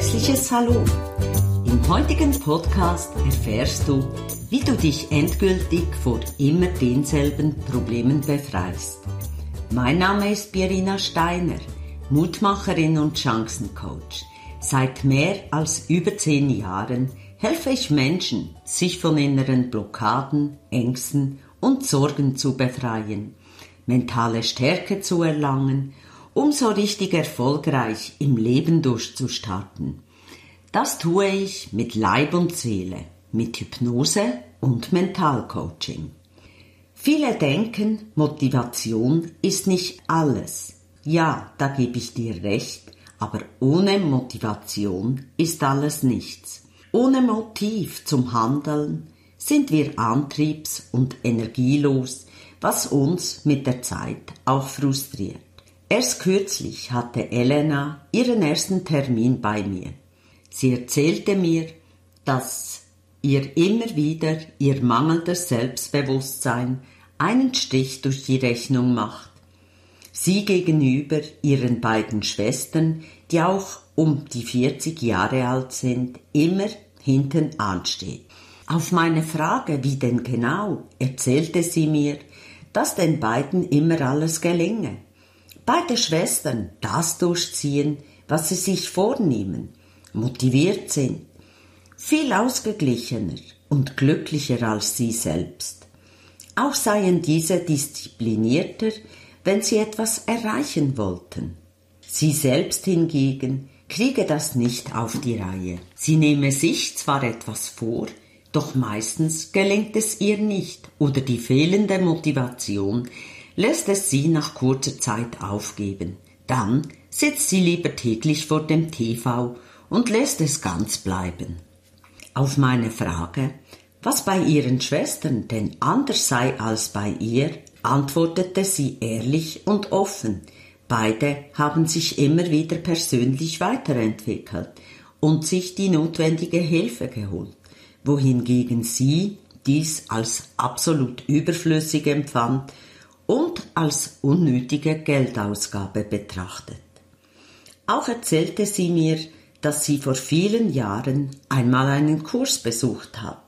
herzliches Hallo. Im heutigen Podcast erfährst du, wie du dich endgültig vor immer denselben Problemen befreist. Mein Name ist Birina Steiner, Mutmacherin und Chancencoach. Seit mehr als über zehn Jahren helfe ich Menschen, sich von inneren Blockaden, Ängsten und Sorgen zu befreien, mentale Stärke zu erlangen um so richtig erfolgreich im Leben durchzustarten. Das tue ich mit Leib und Seele, mit Hypnose und Mentalcoaching. Viele denken, Motivation ist nicht alles. Ja, da gebe ich dir recht, aber ohne Motivation ist alles nichts. Ohne Motiv zum Handeln sind wir antriebs- und energielos, was uns mit der Zeit auch frustriert. Erst kürzlich hatte Elena ihren ersten Termin bei mir. Sie erzählte mir, dass ihr immer wieder ihr mangelndes Selbstbewusstsein einen Strich durch die Rechnung macht. Sie gegenüber ihren beiden Schwestern, die auch um die 40 Jahre alt sind, immer hinten ansteht. Auf meine Frage, wie denn genau, erzählte sie mir, dass den beiden immer alles gelänge beide Schwestern das durchziehen, was sie sich vornehmen, motiviert sind, viel ausgeglichener und glücklicher als sie selbst. Auch seien diese disziplinierter, wenn sie etwas erreichen wollten. Sie selbst hingegen kriege das nicht auf die Reihe. Sie nehme sich zwar etwas vor, doch meistens gelingt es ihr nicht oder die fehlende Motivation lässt es sie nach kurzer Zeit aufgeben. Dann sitzt sie lieber täglich vor dem TV und lässt es ganz bleiben. Auf meine Frage, was bei ihren Schwestern denn anders sei als bei ihr, antwortete sie ehrlich und offen. Beide haben sich immer wieder persönlich weiterentwickelt und sich die notwendige Hilfe geholt, wohingegen sie dies als absolut überflüssig empfand und als unnötige Geldausgabe betrachtet. Auch erzählte sie mir, dass sie vor vielen Jahren einmal einen Kurs besucht hat,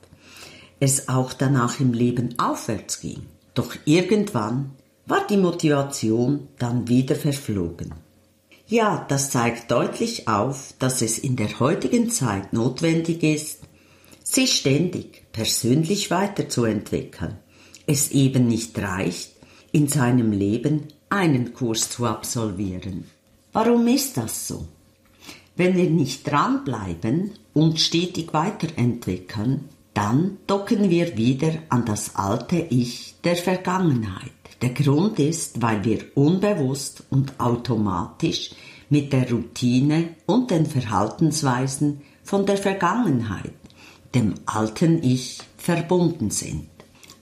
es auch danach im Leben aufwärts ging. Doch irgendwann war die Motivation dann wieder verflogen. Ja, das zeigt deutlich auf, dass es in der heutigen Zeit notwendig ist, sich ständig persönlich weiterzuentwickeln. Es eben nicht reicht, in seinem Leben einen Kurs zu absolvieren. Warum ist das so? Wenn wir nicht dranbleiben und stetig weiterentwickeln, dann docken wir wieder an das alte Ich der Vergangenheit. Der Grund ist, weil wir unbewusst und automatisch mit der Routine und den Verhaltensweisen von der Vergangenheit, dem alten Ich, verbunden sind.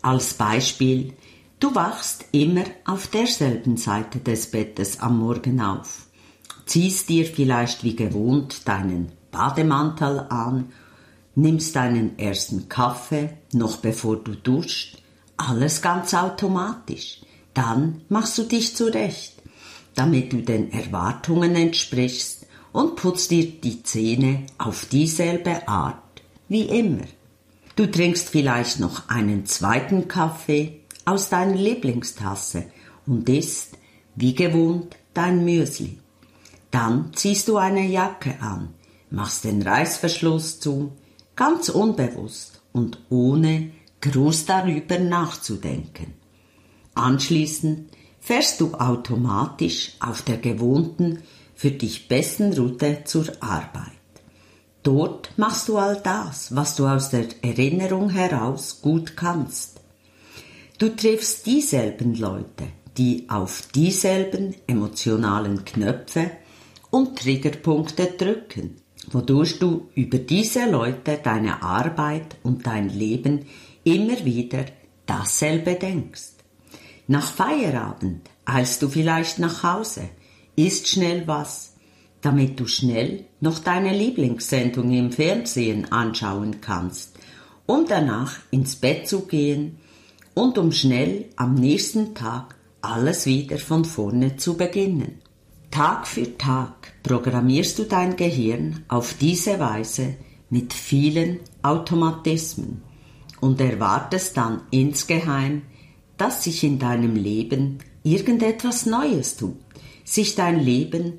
Als Beispiel Du wachst immer auf derselben Seite des Bettes am Morgen auf, ziehst dir vielleicht wie gewohnt deinen Bademantel an, nimmst deinen ersten Kaffee, noch bevor du duscht, alles ganz automatisch. Dann machst du dich zurecht, damit du den Erwartungen entsprichst und putzt dir die Zähne auf dieselbe Art wie immer. Du trinkst vielleicht noch einen zweiten Kaffee, aus deiner Lieblingstasse und isst, wie gewohnt, dein Müsli. Dann ziehst du eine Jacke an, machst den Reißverschluss zu, ganz unbewusst und ohne groß darüber nachzudenken. Anschließend fährst du automatisch auf der gewohnten, für dich besten Route zur Arbeit. Dort machst du all das, was du aus der Erinnerung heraus gut kannst. Du triffst dieselben Leute, die auf dieselben emotionalen Knöpfe und Triggerpunkte drücken, wodurch du über diese Leute deine Arbeit und dein Leben immer wieder dasselbe denkst. Nach Feierabend eilst du vielleicht nach Hause, isst schnell was, damit du schnell noch deine Lieblingssendung im Fernsehen anschauen kannst, um danach ins Bett zu gehen und um schnell am nächsten Tag alles wieder von vorne zu beginnen. Tag für Tag programmierst du dein Gehirn auf diese Weise mit vielen Automatismen und erwartest dann insgeheim, dass sich in deinem Leben irgendetwas Neues tut, sich dein Leben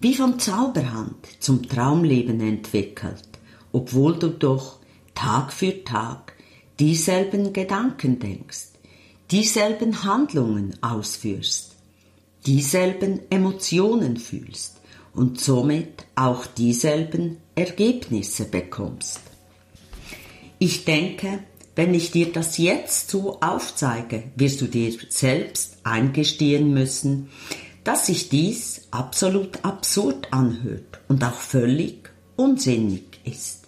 wie von Zauberhand zum Traumleben entwickelt, obwohl du doch Tag für Tag dieselben Gedanken denkst, dieselben Handlungen ausführst dieselben Emotionen fühlst und somit auch dieselben Ergebnisse bekommst. Ich denke, wenn ich dir das jetzt so aufzeige, wirst du dir selbst eingestehen müssen, dass sich dies absolut absurd anhört und auch völlig unsinnig ist.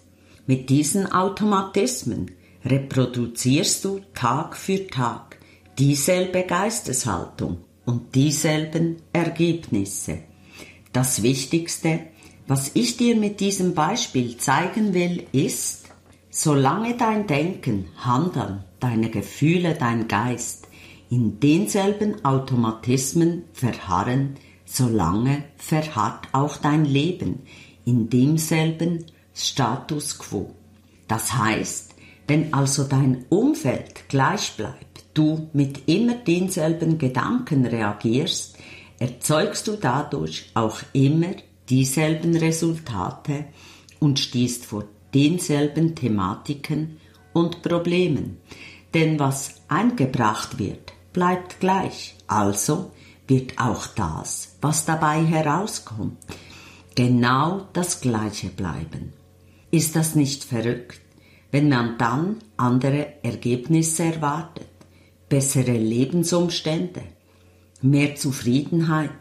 Mit diesen Automatismen reproduzierst du Tag für Tag dieselbe Geisteshaltung und dieselben Ergebnisse. Das Wichtigste, was ich dir mit diesem Beispiel zeigen will, ist, solange dein Denken, Handeln, deine Gefühle, dein Geist in denselben Automatismen verharren, solange verharrt auch dein Leben in demselben Status quo. Das heißt, wenn also dein Umfeld gleich bleibt, du mit immer denselben Gedanken reagierst, erzeugst du dadurch auch immer dieselben Resultate und stehst vor denselben Thematiken und Problemen. Denn was eingebracht wird, bleibt gleich. Also wird auch das, was dabei herauskommt, genau das gleiche bleiben. Ist das nicht verrückt, wenn man dann andere Ergebnisse erwartet? bessere Lebensumstände, mehr Zufriedenheit,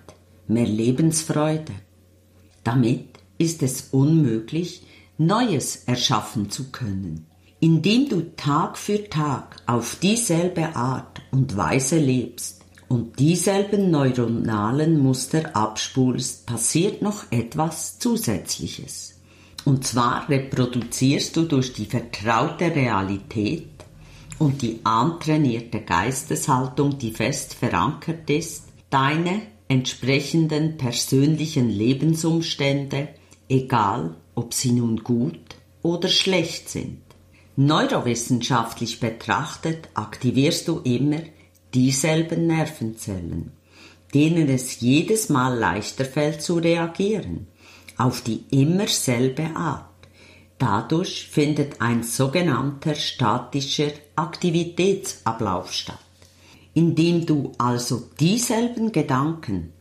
mehr Lebensfreude. Damit ist es unmöglich, Neues erschaffen zu können. Indem du Tag für Tag auf dieselbe Art und Weise lebst und dieselben neuronalen Muster abspulst, passiert noch etwas Zusätzliches. Und zwar reproduzierst du durch die vertraute Realität und die antrainierte Geisteshaltung, die fest verankert ist, deine entsprechenden persönlichen Lebensumstände, egal ob sie nun gut oder schlecht sind. Neurowissenschaftlich betrachtet aktivierst du immer dieselben Nervenzellen, denen es jedes Mal leichter fällt zu reagieren, auf die immer selbe Art. Dadurch findet ein sogenannter statischer Aktivitätsablauf statt, indem du also dieselben Gedanken,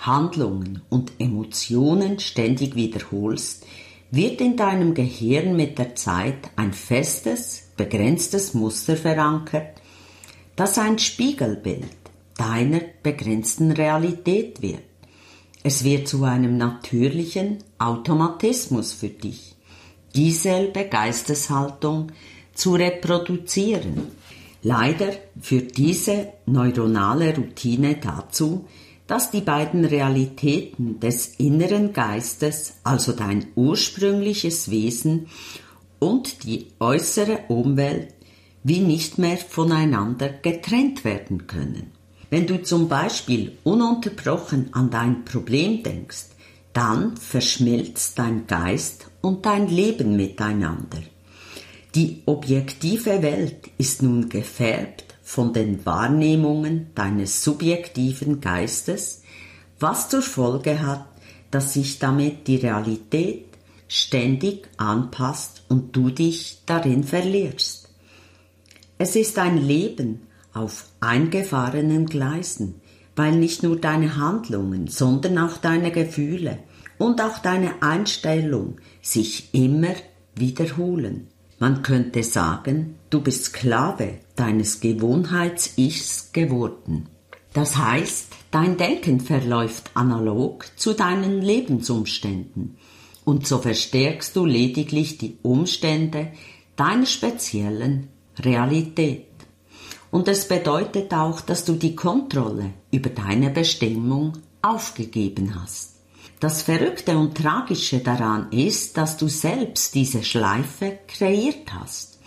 Handlungen und Emotionen ständig wiederholst, wird in deinem Gehirn mit der Zeit ein festes, begrenztes Muster verankert, das ein Spiegelbild deiner begrenzten Realität wird. Es wird zu einem natürlichen Automatismus für dich dieselbe Geisteshaltung zu reproduzieren. Leider führt diese neuronale Routine dazu, dass die beiden Realitäten des inneren Geistes, also dein ursprüngliches Wesen und die äußere Umwelt, wie nicht mehr voneinander getrennt werden können. Wenn du zum Beispiel ununterbrochen an dein Problem denkst, dann verschmilzt dein Geist und dein Leben miteinander. Die objektive Welt ist nun gefärbt von den Wahrnehmungen deines subjektiven Geistes, was zur Folge hat, dass sich damit die Realität ständig anpasst und du dich darin verlierst. Es ist ein Leben auf eingefahrenen Gleisen, weil nicht nur deine Handlungen, sondern auch deine Gefühle und auch deine Einstellung sich immer wiederholen. Man könnte sagen, du bist Sklave deines Gewohnheits-Ichs geworden. Das heißt, dein Denken verläuft analog zu deinen Lebensumständen und so verstärkst du lediglich die Umstände deiner speziellen Realität. Und es bedeutet auch, dass du die Kontrolle über deine Bestimmung aufgegeben hast. Das Verrückte und Tragische daran ist, dass du selbst diese Schleife kreiert hast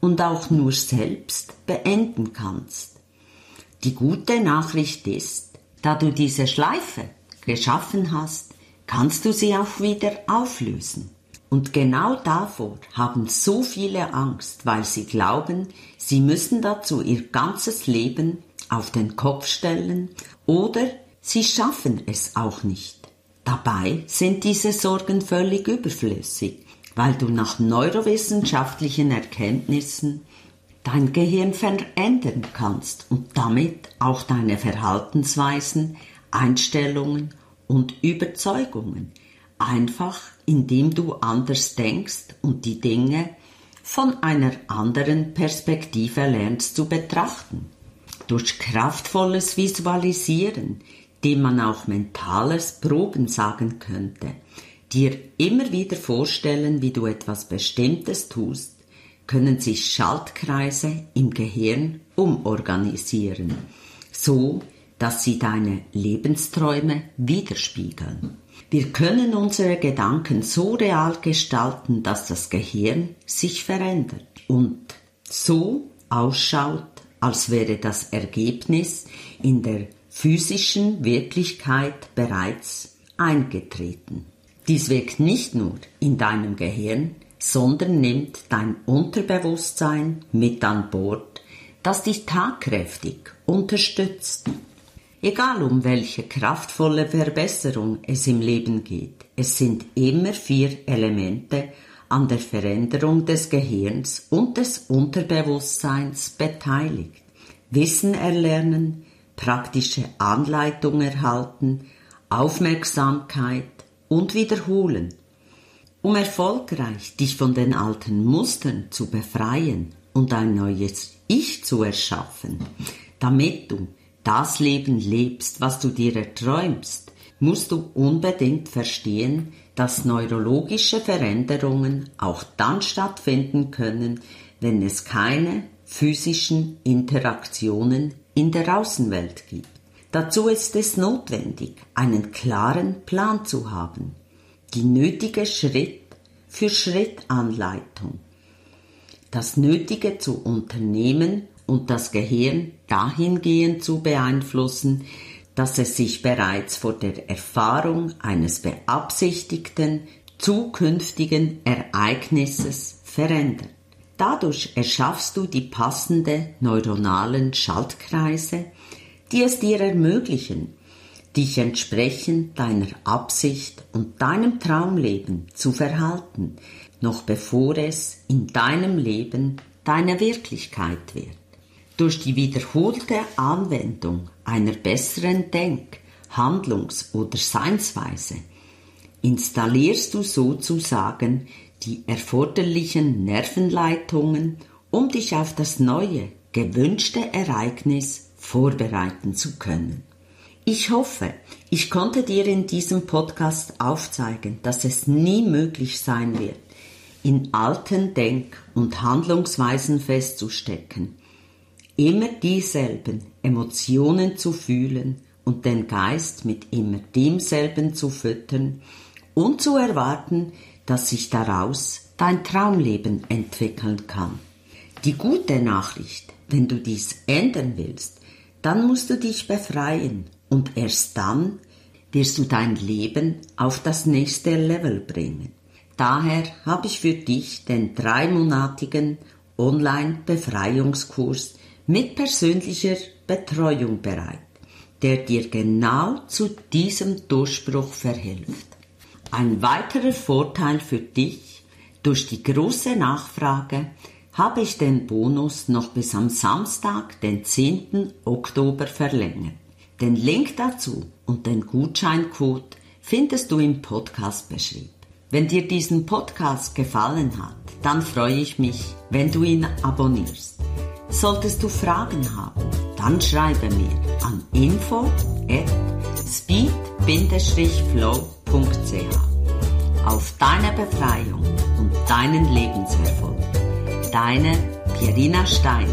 und auch nur selbst beenden kannst. Die gute Nachricht ist, da du diese Schleife geschaffen hast, kannst du sie auch wieder auflösen. Und genau davor haben so viele Angst, weil sie glauben, sie müssen dazu ihr ganzes Leben auf den Kopf stellen oder sie schaffen es auch nicht. Dabei sind diese Sorgen völlig überflüssig, weil du nach neurowissenschaftlichen Erkenntnissen dein Gehirn verändern kannst und damit auch deine Verhaltensweisen, Einstellungen und Überzeugungen, einfach indem du anders denkst und die Dinge von einer anderen Perspektive lernst zu betrachten. Durch kraftvolles Visualisieren, dem man auch mentales Proben sagen könnte, dir immer wieder vorstellen, wie du etwas Bestimmtes tust, können sich Schaltkreise im Gehirn umorganisieren, so dass sie deine Lebensträume widerspiegeln. Wir können unsere Gedanken so real gestalten, dass das Gehirn sich verändert und so ausschaut, als wäre das Ergebnis in der physischen Wirklichkeit bereits eingetreten. Dies wirkt nicht nur in deinem Gehirn, sondern nimmt dein Unterbewusstsein mit an Bord, das dich tagkräftig unterstützt. Egal um welche kraftvolle Verbesserung es im Leben geht, es sind immer vier Elemente an der Veränderung des Gehirns und des Unterbewusstseins beteiligt. Wissen erlernen, praktische Anleitung erhalten, Aufmerksamkeit und wiederholen. Um erfolgreich dich von den alten Mustern zu befreien und ein neues Ich zu erschaffen, damit du das Leben lebst, was du dir erträumst, musst du unbedingt verstehen, dass neurologische Veränderungen auch dann stattfinden können, wenn es keine physischen Interaktionen in der Außenwelt gibt. Dazu ist es notwendig, einen klaren Plan zu haben, die nötige Schritt für Schritt Anleitung, das Nötige zu unternehmen und das Gehirn dahingehend zu beeinflussen, dass es sich bereits vor der Erfahrung eines beabsichtigten zukünftigen Ereignisses verändert. Dadurch erschaffst du die passende neuronalen Schaltkreise, die es dir ermöglichen, dich entsprechend deiner Absicht und deinem Traumleben zu verhalten, noch bevor es in deinem Leben deine Wirklichkeit wird. Durch die wiederholte Anwendung einer besseren Denk-, Handlungs- oder Seinsweise installierst du sozusagen die erforderlichen Nervenleitungen, um dich auf das neue, gewünschte Ereignis vorbereiten zu können. Ich hoffe, ich konnte dir in diesem Podcast aufzeigen, dass es nie möglich sein wird, in alten Denk- und Handlungsweisen festzustecken, immer dieselben Emotionen zu fühlen und den Geist mit immer demselben zu füttern und zu erwarten, dass sich daraus dein Traumleben entwickeln kann. Die gute Nachricht, wenn du dies ändern willst, dann musst du dich befreien und erst dann wirst du dein Leben auf das nächste Level bringen. Daher habe ich für dich den dreimonatigen Online-Befreiungskurs mit persönlicher Betreuung bereit, der dir genau zu diesem Durchbruch verhilft. Ein weiterer Vorteil für dich durch die große Nachfrage habe ich den Bonus noch bis am Samstag, den 10. Oktober verlängert. Den Link dazu und den Gutscheincode findest du im Podcast-Beschrieb. Wenn dir diesen Podcast gefallen hat, dann freue ich mich, wenn du ihn abonnierst. Solltest du Fragen haben, dann schreibe mir an info at speed-flow.ch auf deine Befreiung und deinen Lebenserfolg. Deine Pierina Stein.